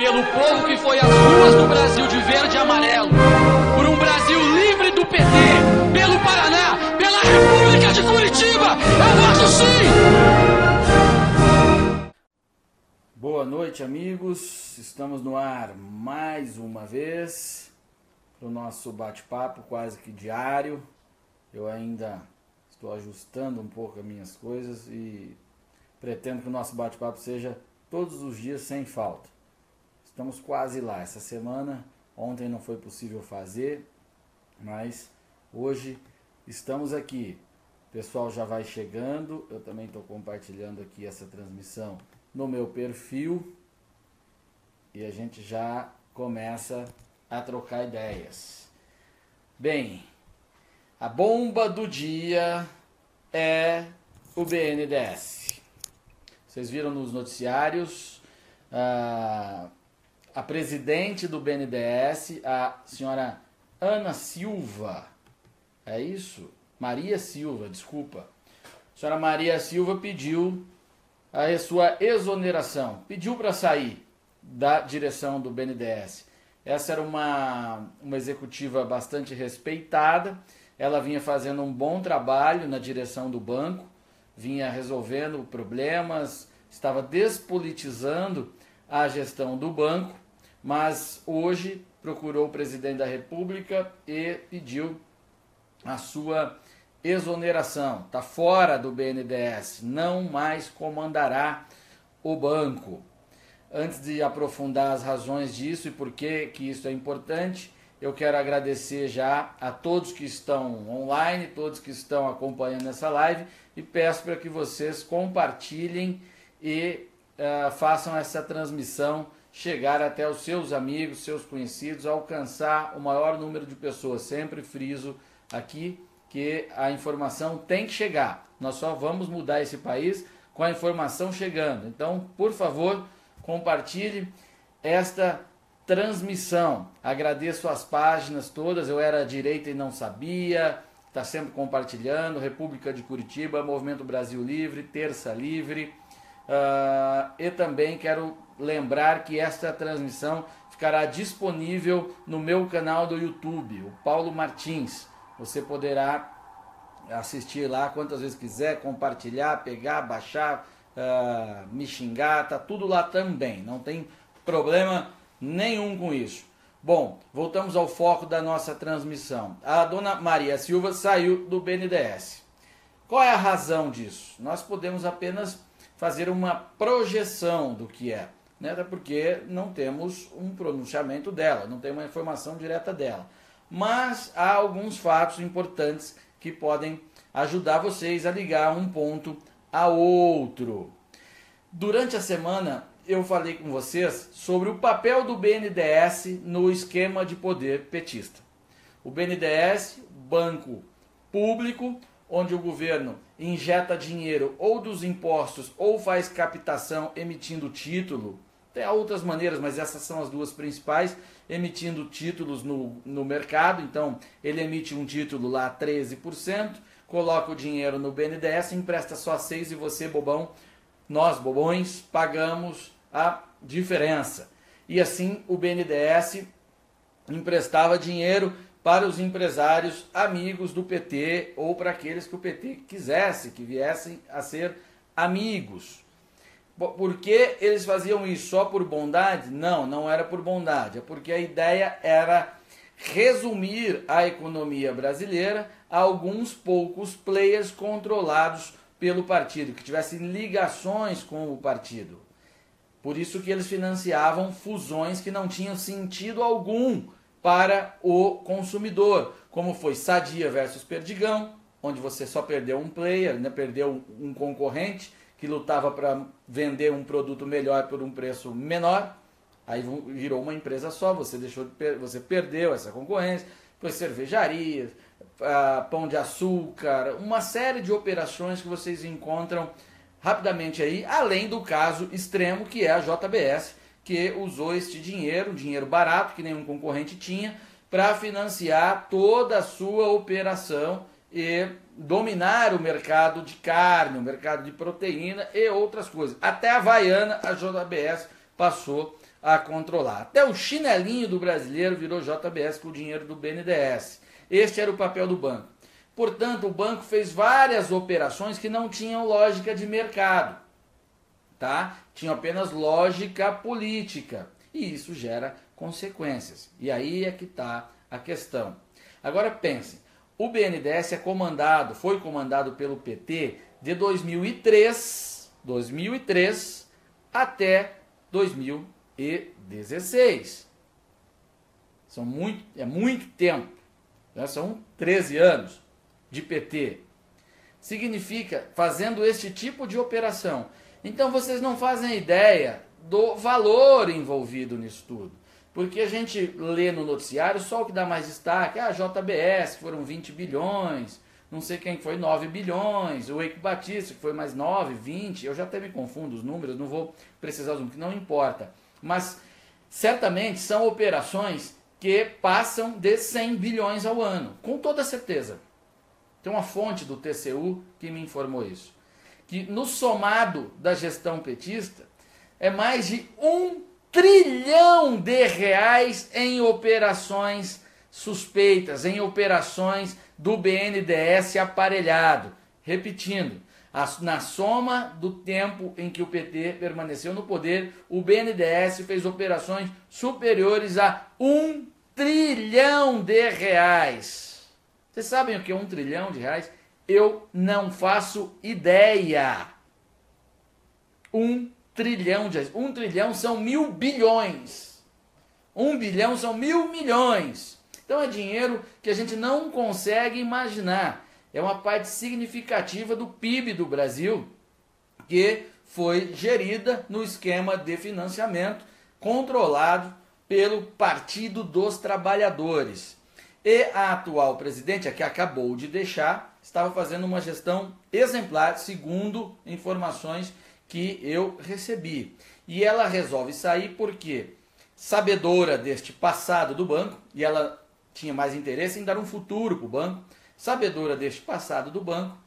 pelo povo que foi às ruas do Brasil de verde e amarelo, por um Brasil livre do PT, pelo Paraná, pela República de Curitiba. Eu voto sim! Boa noite, amigos. Estamos no ar mais uma vez para o nosso bate-papo quase que diário. Eu ainda estou ajustando um pouco as minhas coisas e pretendo que o nosso bate-papo seja todos os dias sem falta. Estamos quase lá. Essa semana, ontem não foi possível fazer, mas hoje estamos aqui. O pessoal já vai chegando. Eu também estou compartilhando aqui essa transmissão no meu perfil e a gente já começa a trocar ideias. Bem, a bomba do dia é o BNDES. Vocês viram nos noticiários a, a presidente do BNDES, a senhora Ana Silva, é isso? Maria Silva, desculpa. A senhora Maria Silva pediu a sua exoneração, pediu para sair da direção do BNDES. Essa era uma, uma executiva bastante respeitada, ela vinha fazendo um bom trabalho na direção do banco, vinha resolvendo problemas, estava despolitizando a gestão do banco, mas hoje procurou o presidente da República e pediu a sua exoneração, está fora do BNDES, não mais comandará o banco. Antes de aprofundar as razões disso e por que, que isso é importante, eu quero agradecer já a todos que estão online, todos que estão acompanhando essa live e peço para que vocês compartilhem e uh, façam essa transmissão chegar até os seus amigos, seus conhecidos, alcançar o maior número de pessoas. Sempre friso aqui que a informação tem que chegar. Nós só vamos mudar esse país com a informação chegando. Então, por favor, compartilhe esta transmissão. Agradeço as páginas todas. Eu era direita e não sabia. Está sempre compartilhando. República de Curitiba, Movimento Brasil Livre, Terça Livre. Uh, e também quero lembrar que esta transmissão ficará disponível no meu canal do YouTube, o Paulo Martins. Você poderá assistir lá quantas vezes quiser, compartilhar, pegar, baixar, uh, me xingar, tá tudo lá também. Não tem problema nenhum com isso. Bom, voltamos ao foco da nossa transmissão. A dona Maria Silva saiu do BNDES. Qual é a razão disso? Nós podemos apenas fazer uma projeção do que é, né? até porque não temos um pronunciamento dela, não tem uma informação direta dela mas há alguns fatos importantes que podem ajudar vocês a ligar um ponto a outro. Durante a semana eu falei com vocês sobre o papel do BNDES no esquema de poder petista. O BNDES, banco público, onde o governo injeta dinheiro ou dos impostos ou faz captação emitindo título tem outras maneiras, mas essas são as duas principais, emitindo títulos no, no mercado. Então, ele emite um título lá a 13%, coloca o dinheiro no BNDES, empresta só 6% e você, bobão, nós, bobões, pagamos a diferença. E assim o BNDES emprestava dinheiro para os empresários amigos do PT ou para aqueles que o PT quisesse que viessem a ser amigos. Por que eles faziam isso só por bondade? Não, não era por bondade, é porque a ideia era resumir a economia brasileira a alguns poucos players controlados pelo partido, que tivessem ligações com o partido. Por isso que eles financiavam fusões que não tinham sentido algum para o consumidor, como foi Sadia versus Perdigão, onde você só perdeu um player, né, perdeu um concorrente, que lutava para vender um produto melhor por um preço menor, aí virou uma empresa só, você deixou de você perdeu essa concorrência, depois cervejarias, pão de açúcar, uma série de operações que vocês encontram rapidamente aí, além do caso extremo que é a JBS, que usou este dinheiro, dinheiro barato que nenhum concorrente tinha, para financiar toda a sua operação e dominar o mercado de carne, o mercado de proteína e outras coisas. Até a Havaiana, a JBS passou a controlar. Até o chinelinho do brasileiro virou JBS com o dinheiro do BNDES. Este era o papel do banco. Portanto, o banco fez várias operações que não tinham lógica de mercado, tá? Tinham apenas lógica política. E isso gera consequências. E aí é que está a questão. Agora pense, o BNDES é comandado, foi comandado pelo PT de 2003, 2003 até 2016. São muito, é muito tempo. Né? São 13 anos de PT. Significa fazendo este tipo de operação. Então vocês não fazem ideia do valor envolvido nisso tudo. Porque a gente lê no noticiário só o que dá mais destaque, ah, JBS, que foram 20 bilhões, não sei quem foi 9 bilhões, o Eike Batista, que foi mais 9, 20, eu já até me confundo os números, não vou precisar os números, não importa. Mas certamente são operações que passam de 100 bilhões ao ano, com toda certeza. Tem uma fonte do TCU que me informou isso. Que no somado da gestão petista é mais de um trilhão de reais em operações suspeitas, em operações do BNDES aparelhado. Repetindo, na soma do tempo em que o PT permaneceu no poder, o BNDES fez operações superiores a um trilhão de reais. Vocês sabem o que é um trilhão de reais? Eu não faço ideia. Um trilhão de. Um trilhão são mil bilhões. Um bilhão são mil milhões. Então é dinheiro que a gente não consegue imaginar. É uma parte significativa do PIB do Brasil que foi gerida no esquema de financiamento controlado pelo Partido dos Trabalhadores. E a atual presidente, a que acabou de deixar, estava fazendo uma gestão exemplar, segundo informações que eu recebi. E ela resolve sair porque, sabedora deste passado do banco, e ela tinha mais interesse em dar um futuro para o banco, sabedora deste passado do banco,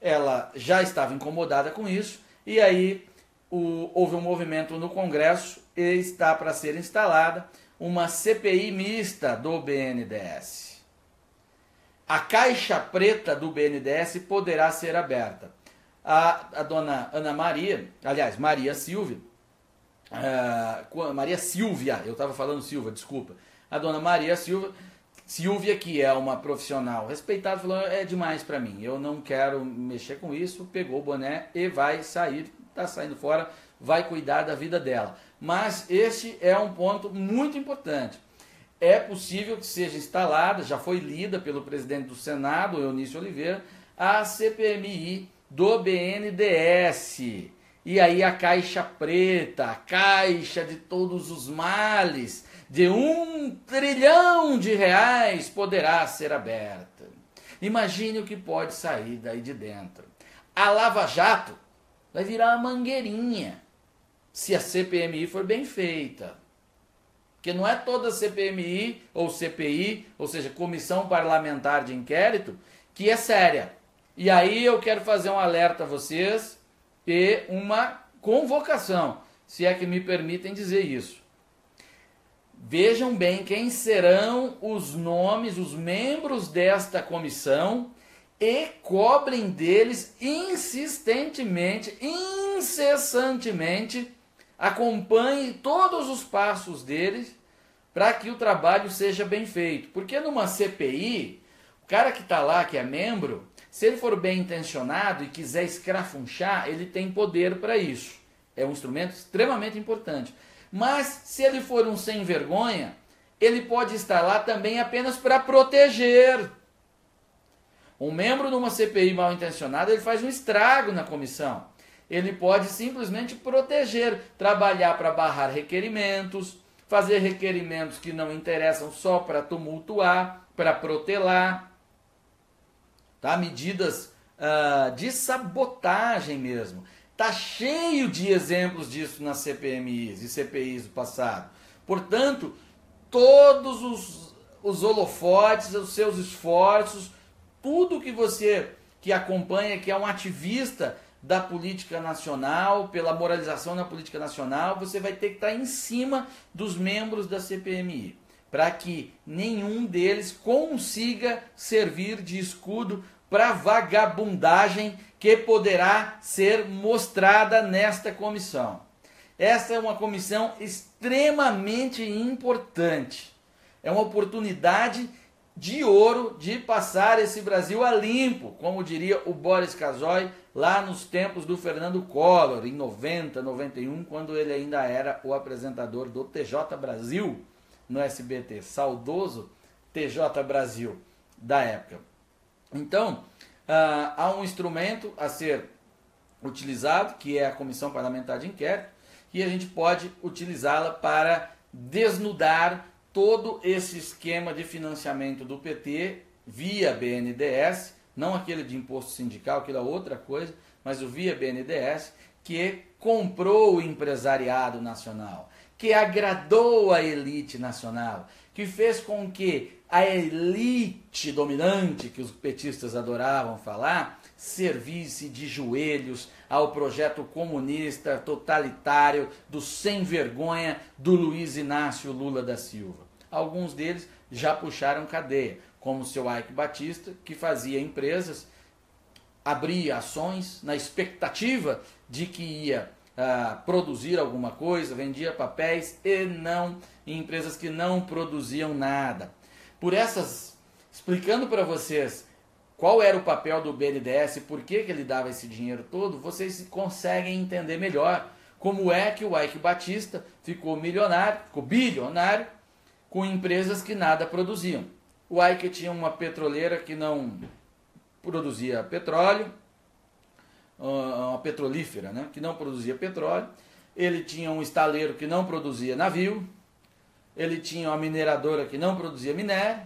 ela já estava incomodada com isso, e aí o, houve um movimento no Congresso e está para ser instalada uma CPI mista do BNDES. A caixa preta do BNDES poderá ser aberta. A, a dona Ana Maria, aliás, Maria Silvia, uh, Maria Silvia, eu estava falando Silva, desculpa. A dona Maria Silva, Silvia, que é uma profissional respeitada, falou: é demais para mim, eu não quero mexer com isso. Pegou o boné e vai sair, está saindo fora, vai cuidar da vida dela. Mas este é um ponto muito importante. É possível que seja instalada, já foi lida pelo presidente do Senado, Eunício Oliveira, a CPMI do BNDES. E aí a caixa preta, a caixa de todos os males, de um trilhão de reais poderá ser aberta. Imagine o que pode sair daí de dentro. A Lava Jato vai virar uma mangueirinha se a CPMI for bem feita. Porque não é toda CPMI ou CPI, ou seja, Comissão Parlamentar de Inquérito, que é séria. E aí eu quero fazer um alerta a vocês e uma convocação, se é que me permitem dizer isso. Vejam bem quem serão os nomes, os membros desta comissão e cobrem deles insistentemente, incessantemente acompanhe todos os passos deles para que o trabalho seja bem feito. Porque numa CPI, o cara que está lá, que é membro, se ele for bem intencionado e quiser escrafunchar, ele tem poder para isso. É um instrumento extremamente importante. Mas se ele for um sem vergonha, ele pode estar lá também apenas para proteger. Um membro de uma CPI mal intencionado, ele faz um estrago na comissão. Ele pode simplesmente proteger, trabalhar para barrar requerimentos, fazer requerimentos que não interessam só para tumultuar, para protelar, tá? medidas uh, de sabotagem mesmo. Tá cheio de exemplos disso nas CPMIs e CPIs do passado. Portanto, todos os, os holofotes, os seus esforços, tudo que você que acompanha, que é um ativista da política nacional, pela moralização na política nacional, você vai ter que estar em cima dos membros da CPMI, para que nenhum deles consiga servir de escudo para vagabundagem que poderá ser mostrada nesta comissão. Esta é uma comissão extremamente importante. É uma oportunidade de ouro de passar esse Brasil a limpo, como diria o Boris Casoy lá nos tempos do Fernando Collor, em 90, 91, quando ele ainda era o apresentador do TJ Brasil no SBT, saudoso TJ Brasil da época. Então, uh, há um instrumento a ser utilizado, que é a Comissão Parlamentar de Inquérito, e a gente pode utilizá-la para desnudar todo esse esquema de financiamento do PT via BNDES, não aquele de imposto sindical, aquilo é outra coisa, mas o via BNDES, que comprou o empresariado nacional, que agradou a elite nacional, que fez com que a elite dominante, que os petistas adoravam falar, servisse de joelhos ao projeto comunista totalitário do sem vergonha do Luiz Inácio Lula da Silva. Alguns deles já puxaram cadeia, como o seu Ike Batista, que fazia empresas, abria ações na expectativa de que ia produzir alguma coisa, vendia papéis e não em empresas que não produziam nada. Por essas, explicando para vocês qual era o papel do BNDES e por que, que ele dava esse dinheiro todo, vocês conseguem entender melhor como é que o Ike Batista ficou milionário, ficou bilionário com empresas que nada produziam. O Ike tinha uma petroleira que não produzia petróleo, uma petrolífera, né, que não produzia petróleo. Ele tinha um estaleiro que não produzia navio. Ele tinha uma mineradora que não produzia minério.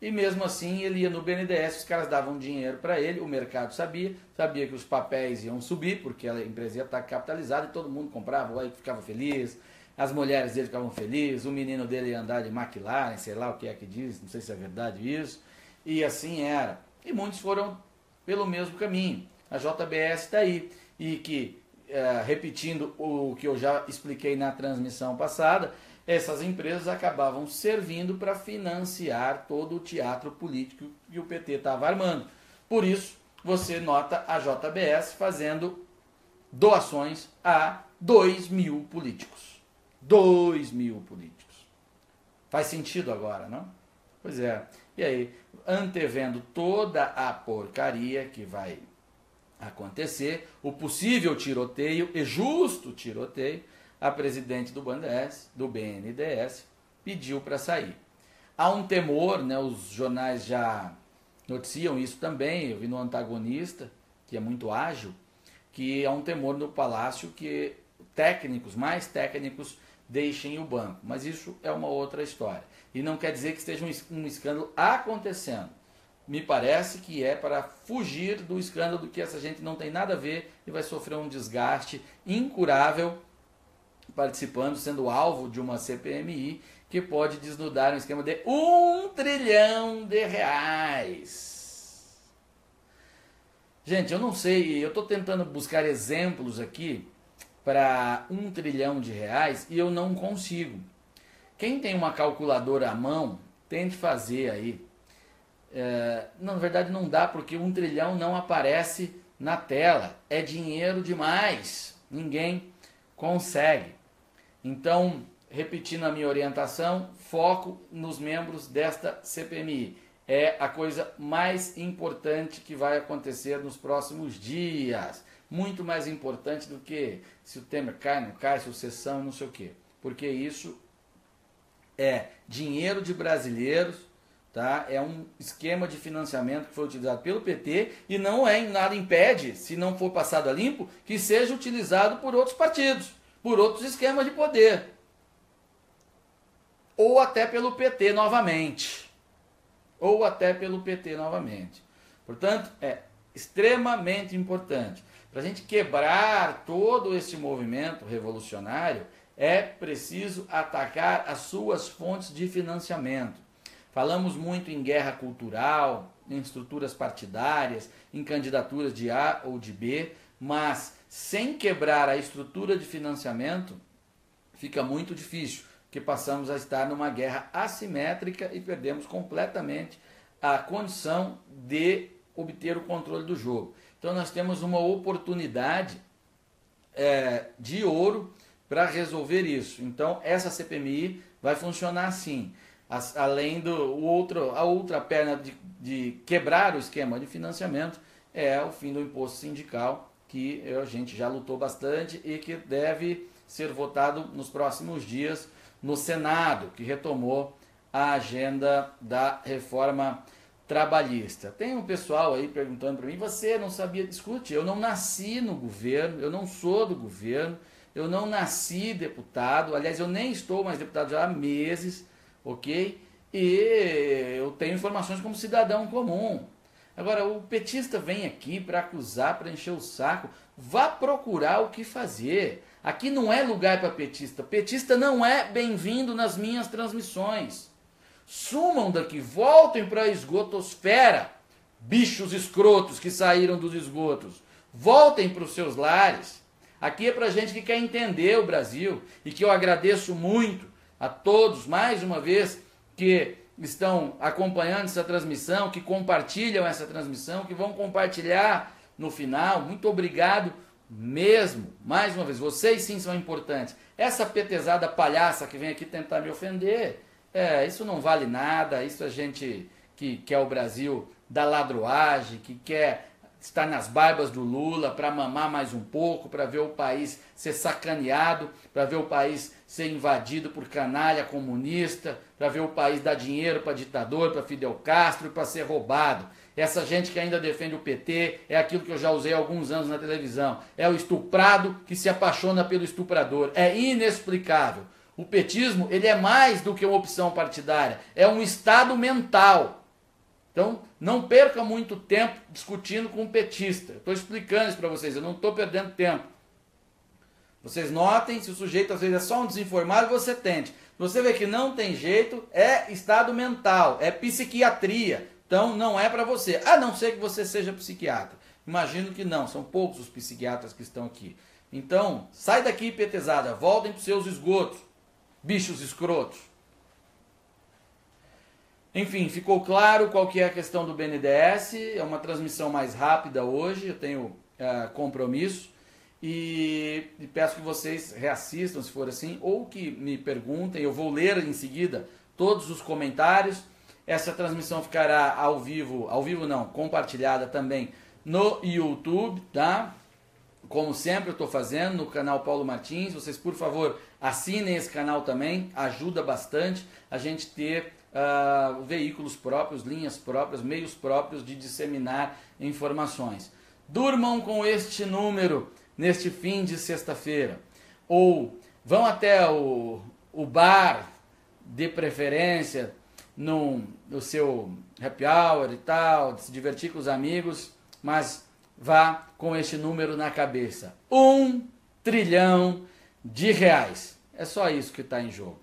E mesmo assim ele ia no BNDES, os caras davam dinheiro para ele, o mercado sabia, sabia que os papéis iam subir, porque a empresa ia estar capitalizada e todo mundo comprava, Ike ficava feliz, as mulheres dele ficavam felizes, o menino dele ia andar de McLaren, sei lá o que é que diz, não sei se é verdade isso. E assim era. E muitos foram pelo mesmo caminho. A JBS está aí. E que, é, repetindo o que eu já expliquei na transmissão passada, essas empresas acabavam servindo para financiar todo o teatro político que o PT estava armando. Por isso, você nota a JBS fazendo doações a 2 mil políticos. 2 mil políticos. Faz sentido agora, não? Pois é. E aí, antevendo toda a porcaria que vai acontecer, o possível tiroteio e justo tiroteio, a presidente do BNDES, do BNDES pediu para sair. Há um temor, né, os jornais já noticiam isso também, eu vi no antagonista, que é muito ágil, que há um temor no palácio que técnicos, mais técnicos, deixem o banco. Mas isso é uma outra história. E não quer dizer que esteja um escândalo acontecendo. Me parece que é para fugir do escândalo que essa gente não tem nada a ver e vai sofrer um desgaste incurável participando, sendo alvo de uma CPMI que pode desnudar um esquema de um trilhão de reais. Gente, eu não sei, eu estou tentando buscar exemplos aqui para um trilhão de reais e eu não consigo. Quem tem uma calculadora à mão, tente fazer aí. É, na verdade não dá porque um trilhão não aparece na tela. É dinheiro demais. Ninguém consegue. Então, repetindo a minha orientação, foco nos membros desta CPMI. É a coisa mais importante que vai acontecer nos próximos dias muito mais importante do que se o Temer cai, não cai, sucessão, não sei o quê. Porque isso é dinheiro de brasileiros, tá? É um esquema de financiamento que foi utilizado pelo PT e não é nada impede, se não for passado a limpo, que seja utilizado por outros partidos, por outros esquemas de poder. Ou até pelo PT novamente. Ou até pelo PT novamente. Portanto, é extremamente importante. Para a gente quebrar todo esse movimento revolucionário, é preciso atacar as suas fontes de financiamento. Falamos muito em guerra cultural, em estruturas partidárias, em candidaturas de A ou de B, mas sem quebrar a estrutura de financiamento, fica muito difícil, que passamos a estar numa guerra assimétrica e perdemos completamente a condição de obter o controle do jogo. Então nós temos uma oportunidade é, de ouro para resolver isso. Então essa CPMI vai funcionar assim. As, além do o outro, a outra perna de, de quebrar o esquema de financiamento é o fim do imposto sindical, que a gente já lutou bastante e que deve ser votado nos próximos dias no Senado, que retomou a agenda da reforma trabalhista. Tem um pessoal aí perguntando para mim: você não sabia? Escute, eu não nasci no governo, eu não sou do governo, eu não nasci deputado, aliás, eu nem estou mais deputado já há meses, ok? E eu tenho informações como cidadão comum. Agora, o petista vem aqui para acusar, para encher o saco. Vá procurar o que fazer. Aqui não é lugar para petista. Petista não é bem-vindo nas minhas transmissões. Sumam daqui, voltem para a esgotosfera, bichos escrotos que saíram dos esgotos. Voltem para os seus lares. Aqui é para gente que quer entender o Brasil e que eu agradeço muito a todos, mais uma vez, que estão acompanhando essa transmissão, que compartilham essa transmissão, que vão compartilhar no final. Muito obrigado mesmo. Mais uma vez, vocês sim são importantes. Essa petezada palhaça que vem aqui tentar me ofender, é, isso não vale nada. Isso a é gente que quer o Brasil da ladroagem, que quer estar nas barbas do Lula para mamar mais um pouco, para ver o país ser sacaneado, para ver o país ser invadido por canalha comunista, para ver o país dar dinheiro para ditador, para Fidel Castro e para ser roubado. Essa gente que ainda defende o PT é aquilo que eu já usei há alguns anos na televisão. É o estuprado que se apaixona pelo estuprador. É inexplicável. O petismo ele é mais do que uma opção partidária, é um estado mental então, não perca muito tempo discutindo com um petista. Estou explicando isso para vocês, eu não estou perdendo tempo. Vocês notem, se o sujeito às vezes é só um desinformado, você tente. Você vê que não tem jeito, é estado mental, é psiquiatria. Então não é para você, a não ser que você seja psiquiatra. Imagino que não, são poucos os psiquiatras que estão aqui. Então, sai daqui, petezada, voltem para seus esgotos, bichos escrotos. Enfim, ficou claro qual que é a questão do BNDES. É uma transmissão mais rápida hoje, eu tenho é, compromisso. E, e, peço que vocês reassistam, se for assim, ou que me perguntem. Eu vou ler em seguida todos os comentários. Essa transmissão ficará ao vivo, ao vivo não, compartilhada também no YouTube, tá? Como sempre eu estou fazendo no canal Paulo Martins. Vocês, por favor, assinem esse canal também, ajuda bastante a gente ter uh, veículos próprios, linhas próprias, meios próprios de disseminar informações. Durmam com este número neste fim de sexta-feira. Ou vão até o, o bar, de preferência, no, no seu happy hour e tal, se divertir com os amigos, mas vá com este número na cabeça. Um trilhão de reais. É só isso que está em jogo.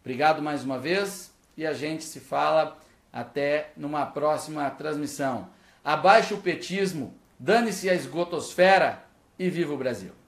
Obrigado mais uma vez e a gente se fala até numa próxima transmissão. Abaixo o petismo, dane-se a esgotosfera e viva o Brasil!